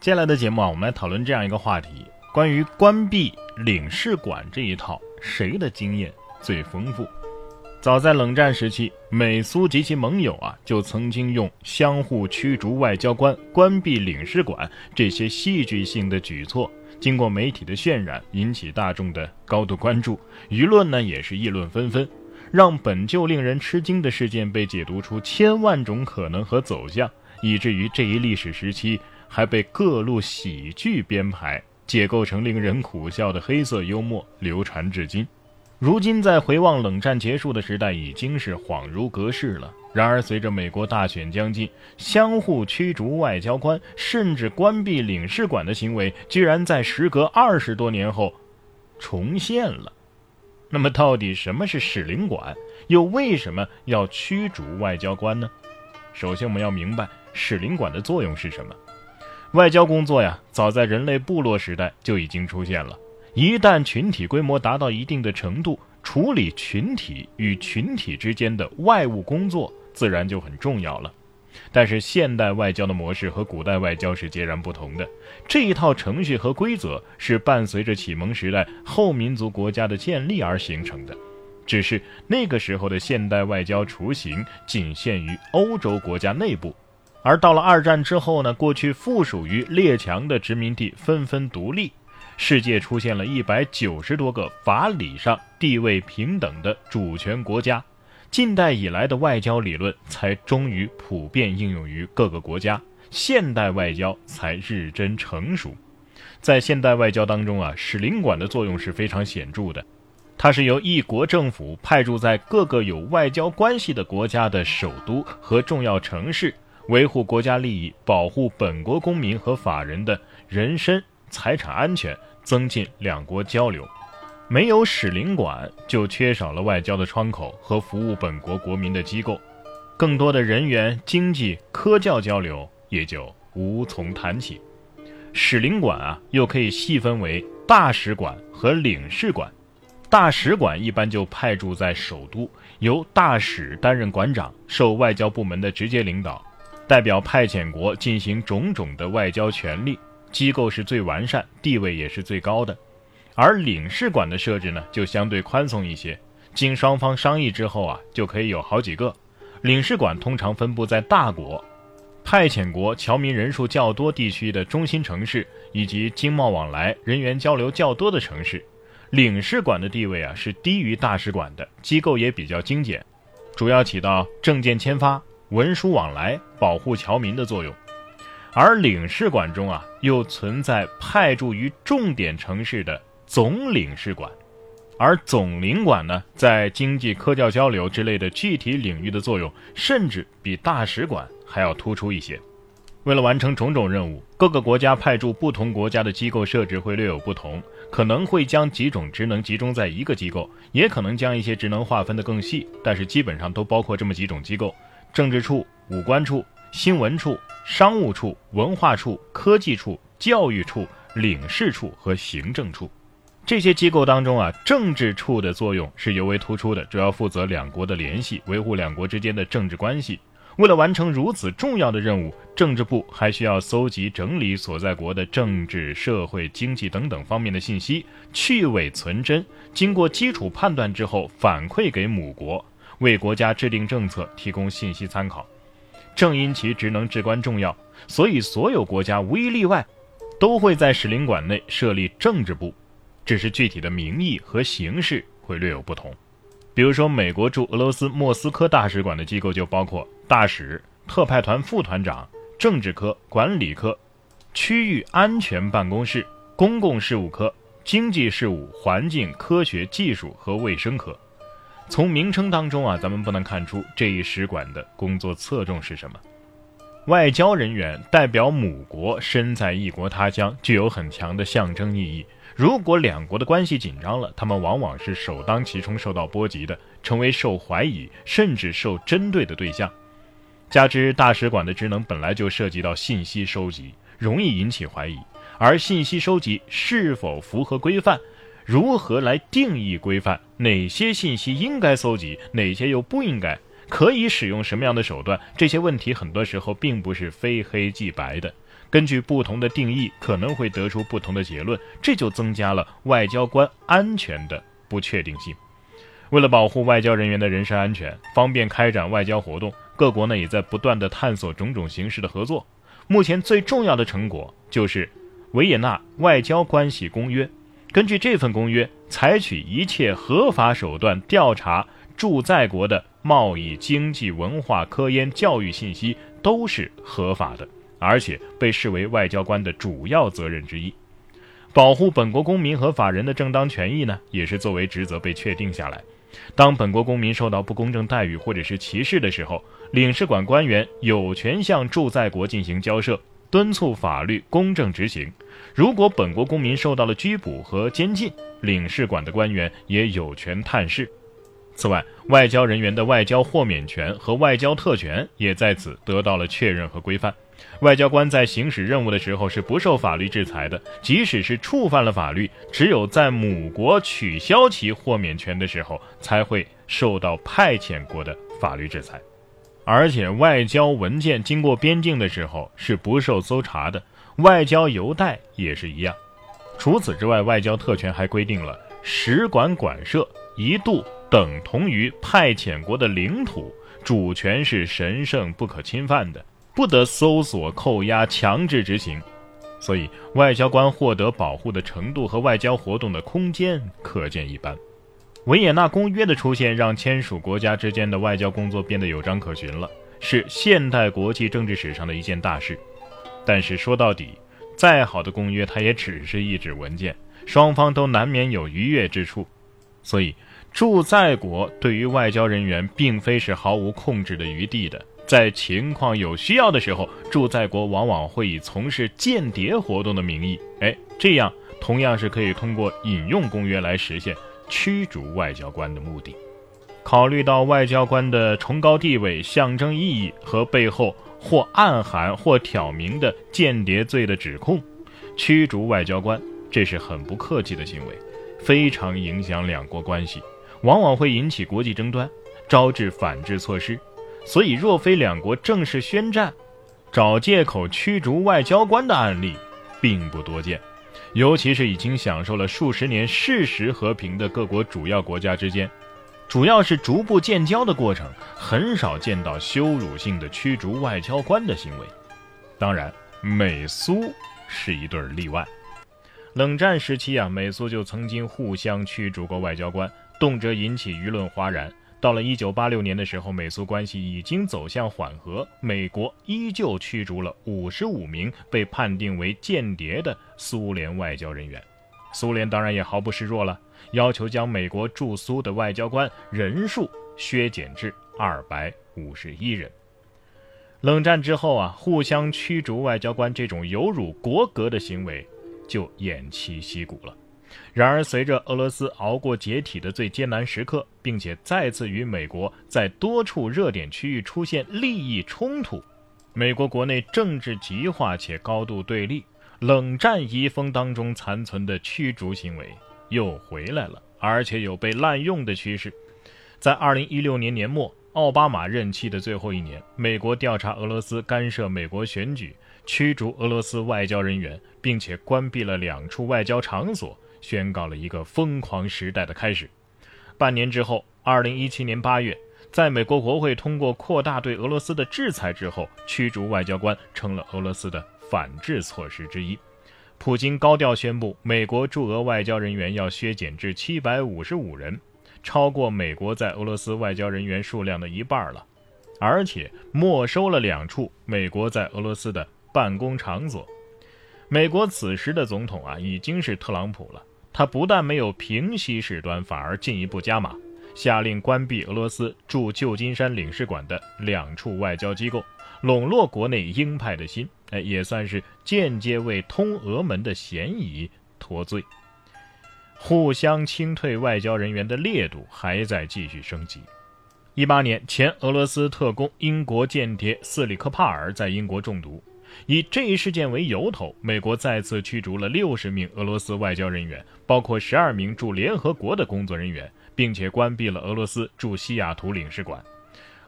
接下来的节目啊，我们来讨论这样一个话题：关于关闭领事馆这一套，谁的经验最丰富？早在冷战时期，美苏及其盟友啊，就曾经用相互驱逐外交官、关闭领事馆这些戏剧性的举措，经过媒体的渲染，引起大众的高度关注，舆论呢也是议论纷纷，让本就令人吃惊的事件被解读出千万种可能和走向，以至于这一历史时期还被各路喜剧编排，解构成令人苦笑的黑色幽默，流传至今。如今在回望冷战结束的时代，已经是恍如隔世了。然而，随着美国大选将近，相互驱逐外交官，甚至关闭领事馆的行为，居然在时隔二十多年后重现了。那么，到底什么是使领馆？又为什么要驱逐外交官呢？首先，我们要明白使领馆的作用是什么。外交工作呀，早在人类部落时代就已经出现了。一旦群体规模达到一定的程度，处理群体与群体之间的外务工作自然就很重要了。但是现代外交的模式和古代外交是截然不同的。这一套程序和规则是伴随着启蒙时代后民族国家的建立而形成的，只是那个时候的现代外交雏形仅限于欧洲国家内部，而到了二战之后呢，过去附属于列强的殖民地纷纷独立。世界出现了一百九十多个法理上地位平等的主权国家，近代以来的外交理论才终于普遍应用于各个国家，现代外交才日臻成熟。在现代外交当中啊，使领馆的作用是非常显著的，它是由一国政府派驻在各个有外交关系的国家的首都和重要城市，维护国家利益，保护本国公民和法人的人身财产安全。增进两国交流，没有使领馆，就缺少了外交的窗口和服务本国国民的机构，更多的人员、经济、科教交流也就无从谈起。使领馆啊，又可以细分为大使馆和领事馆。大使馆一般就派驻在首都，由大使担任馆长，受外交部门的直接领导，代表派遣国进行种种的外交权利。机构是最完善，地位也是最高的，而领事馆的设置呢，就相对宽松一些。经双方商议之后啊，就可以有好几个领事馆，通常分布在大国、派遣国侨民人数较多地区的中心城市，以及经贸往来、人员交流较多的城市。领事馆的地位啊，是低于大使馆的，机构也比较精简，主要起到证件签发、文书往来、保护侨民的作用。而领事馆中啊，又存在派驻于重点城市的总领事馆，而总领馆呢，在经济、科教交流之类的具体领域的作用，甚至比大使馆还要突出一些。为了完成种种任务，各个国家派驻不同国家的机构设置会略有不同，可能会将几种职能集中在一个机构，也可能将一些职能划分得更细，但是基本上都包括这么几种机构：政治处、武官处、新闻处。商务处、文化处、科技处、教育处、领事处和行政处，这些机构当中啊，政治处的作用是尤为突出的，主要负责两国的联系，维护两国之间的政治关系。为了完成如此重要的任务，政治部还需要搜集整理所在国的政治、社会、经济等等方面的信息，去伪存真，经过基础判断之后反馈给母国，为国家制定政策提供信息参考。正因其职能至关重要，所以所有国家无一例外，都会在使领馆内设立政治部，只是具体的名义和形式会略有不同。比如说，美国驻俄罗斯莫斯科大使馆的机构就包括大使、特派团副团长、政治科、管理科、区域安全办公室、公共事务科、经济事务、环境、科学技术和卫生科。从名称当中啊，咱们不能看出这一使馆的工作侧重是什么。外交人员代表母国身在异国他乡，具有很强的象征意义。如果两国的关系紧张了，他们往往是首当其冲受到波及的，成为受怀疑甚至受针对的对象。加之大使馆的职能本来就涉及到信息收集，容易引起怀疑，而信息收集是否符合规范？如何来定义规范？哪些信息应该搜集，哪些又不应该？可以使用什么样的手段？这些问题很多时候并不是非黑即白的，根据不同的定义，可能会得出不同的结论，这就增加了外交官安全的不确定性。为了保护外交人员的人身安全，方便开展外交活动，各国呢也在不断的探索种种形式的合作。目前最重要的成果就是《维也纳外交关系公约》。根据这份公约，采取一切合法手段调查驻在国的贸易、经济、文化、科研、教育信息都是合法的，而且被视为外交官的主要责任之一。保护本国公民和法人的正当权益呢，也是作为职责被确定下来。当本国公民受到不公正待遇或者是歧视的时候，领事馆官员有权向驻在国进行交涉，敦促法律公正执行。如果本国公民受到了拘捕和监禁，领事馆的官员也有权探视。此外，外交人员的外交豁免权和外交特权也在此得到了确认和规范。外交官在行使任务的时候是不受法律制裁的，即使是触犯了法律，只有在母国取消其豁免权的时候，才会受到派遣国的法律制裁。而且，外交文件经过边境的时候是不受搜查的，外交邮袋也是一样。除此之外，外交特权还规定了使馆馆舍一度等同于派遣国的领土，主权是神圣不可侵犯的。不得搜索、扣押、强制执行，所以外交官获得保护的程度和外交活动的空间可见一斑。维也纳公约的出现，让签署国家之间的外交工作变得有章可循了，是现代国际政治史上的一件大事。但是说到底，再好的公约，它也只是一纸文件，双方都难免有逾越之处。所以，驻在国对于外交人员，并非是毫无控制的余地的。在情况有需要的时候，驻在国往往会以从事间谍活动的名义，哎，这样同样是可以通过引用公约来实现驱逐外交官的目的。考虑到外交官的崇高地位、象征意义和背后或暗含或挑明的间谍罪的指控，驱逐外交官这是很不客气的行为，非常影响两国关系，往往会引起国际争端，招致反制措施。所以，若非两国正式宣战，找借口驱逐外交官的案例并不多见。尤其是已经享受了数十年事实和平的各国主要国家之间，主要是逐步建交的过程，很少见到羞辱性的驱逐外交官的行为。当然，美苏是一对例外。冷战时期啊，美苏就曾经互相驱逐过外交官，动辄引起舆论哗然。到了一九八六年的时候，美苏关系已经走向缓和，美国依旧驱逐了五十五名被判定为间谍的苏联外交人员。苏联当然也毫不示弱了，要求将美国驻苏的外交官人数削减至二百五十一人。冷战之后啊，互相驱逐外交官这种有辱国格的行为就偃旗息鼓了。然而，随着俄罗斯熬过解体的最艰难时刻，并且再次与美国在多处热点区域出现利益冲突，美国国内政治极化且高度对立，冷战遗风当中残存的驱逐行为又回来了，而且有被滥用的趋势。在2016年年末，奥巴马任期的最后一年，美国调查俄罗斯干涉美国选举，驱逐俄罗斯外交人员，并且关闭了两处外交场所。宣告了一个疯狂时代的开始。半年之后，二零一七年八月，在美国国会通过扩大对俄罗斯的制裁之后，驱逐外交官成了俄罗斯的反制措施之一。普京高调宣布，美国驻俄外交人员要削减至七百五十五人，超过美国在俄罗斯外交人员数量的一半了，而且没收了两处美国在俄罗斯的办公场所。美国此时的总统啊，已经是特朗普了。他不但没有平息事端，反而进一步加码，下令关闭俄罗斯驻旧金山领事馆的两处外交机构，笼络国内鹰派的心，哎，也算是间接为通俄门的嫌疑脱罪。互相清退外交人员的烈度还在继续升级。一八年，前俄罗斯特工、英国间谍斯里克帕尔在英国中毒。以这一事件为由头，美国再次驱逐了六十名俄罗斯外交人员，包括十二名驻联合国的工作人员，并且关闭了俄罗斯驻西雅图领事馆。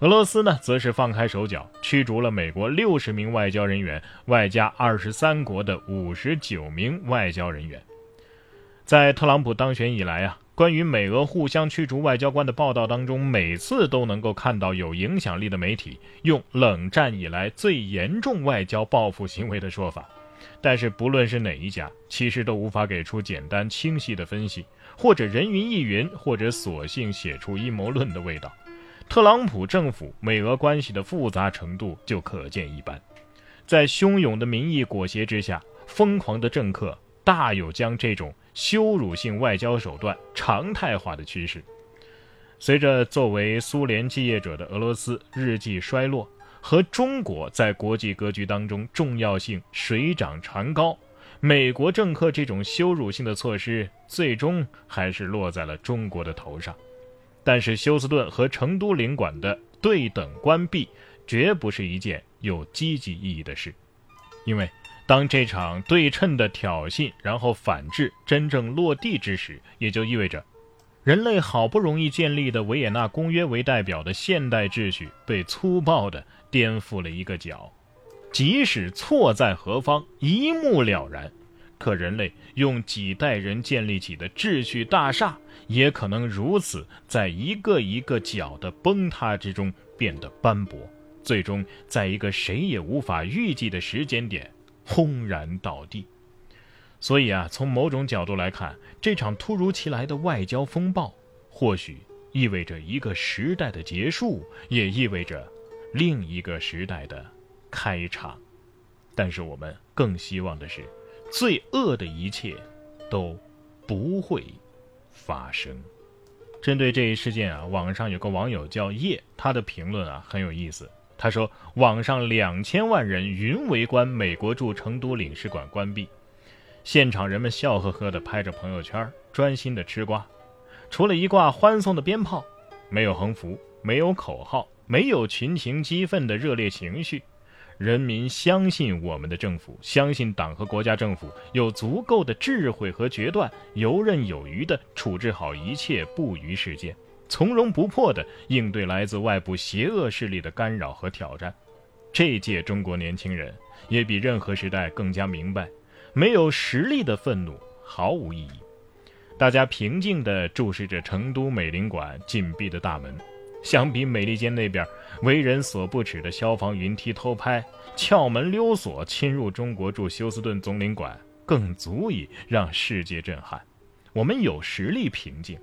俄罗斯呢，则是放开手脚，驱逐了美国六十名外交人员，外加二十三国的五十九名外交人员。在特朗普当选以来啊，关于美俄互相驱逐外交官的报道当中，每次都能够看到有影响力的媒体用“冷战以来最严重外交报复行为”的说法。但是不论是哪一家，其实都无法给出简单清晰的分析，或者人云亦云，或者索性写出阴谋论的味道。特朗普政府美俄关系的复杂程度就可见一斑，在汹涌的民意裹挟之下，疯狂的政客大有将这种羞辱性外交手段常态化的趋势。随着作为苏联继业者的俄罗斯日渐衰落，和中国在国际格局当中重要性水涨船高，美国政客这种羞辱性的措施，最终还是落在了中国的头上。但是休斯顿和成都领馆的对等关闭，绝不是一件有积极意义的事，因为当这场对称的挑衅然后反制真正落地之时，也就意味着，人类好不容易建立的维也纳公约为代表的现代秩序被粗暴地颠覆了一个角，即使错在何方，一目了然。可人类用几代人建立起的秩序大厦，也可能如此，在一个一个角的崩塌之中变得斑驳，最终在一个谁也无法预计的时间点轰然倒地。所以啊，从某种角度来看，这场突如其来的外交风暴，或许意味着一个时代的结束，也意味着另一个时代的开场。但是我们更希望的是。最恶的一切都不会发生。针对这一事件啊，网上有个网友叫叶，他的评论啊很有意思。他说，网上两千万人云围观美国驻成都领事馆关闭，现场人们笑呵呵地拍着朋友圈，专心地吃瓜。除了一挂欢送的鞭炮，没有横幅，没有口号，没有群情激愤的热烈情绪。人民相信我们的政府，相信党和国家政府有足够的智慧和决断，游刃有余地处置好一切不虞事件，从容不迫地应对来自外部邪恶势力的干扰和挑战。这届中国年轻人也比任何时代更加明白，没有实力的愤怒毫无意义。大家平静地注视着成都美领馆紧闭的大门。相比美利坚那边为人所不齿的消防云梯偷拍、撬门溜锁侵入中国驻休斯顿总领馆，更足以让世界震撼。我们有实力平静，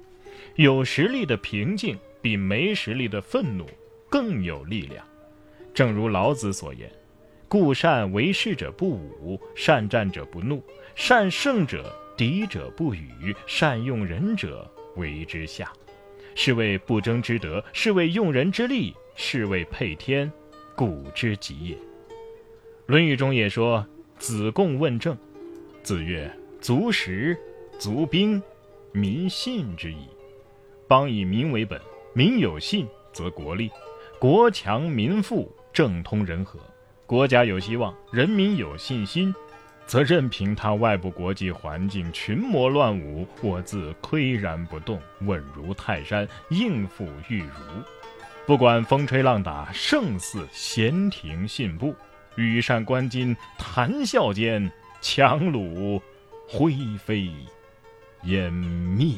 有实力的平静比没实力的愤怒更有力量。正如老子所言：“故善为事者不武，善战者不怒，善胜者敌者不与，善用人者为之下。”是谓不争之德，是谓用人之力，是谓配天，古之极也。《论语》中也说：“子贡问政。”子曰：“足食，足兵，民信之矣。邦以民为本，民有信则国立，国强民富，政通人和，国家有希望，人民有信心。”则任凭他外部国际环境群魔乱舞，我自岿然不动，稳如泰山，应付玉如。不管风吹浪打，胜似闲庭信步。羽扇纶巾，谈笑间，樯橹灰飞烟灭。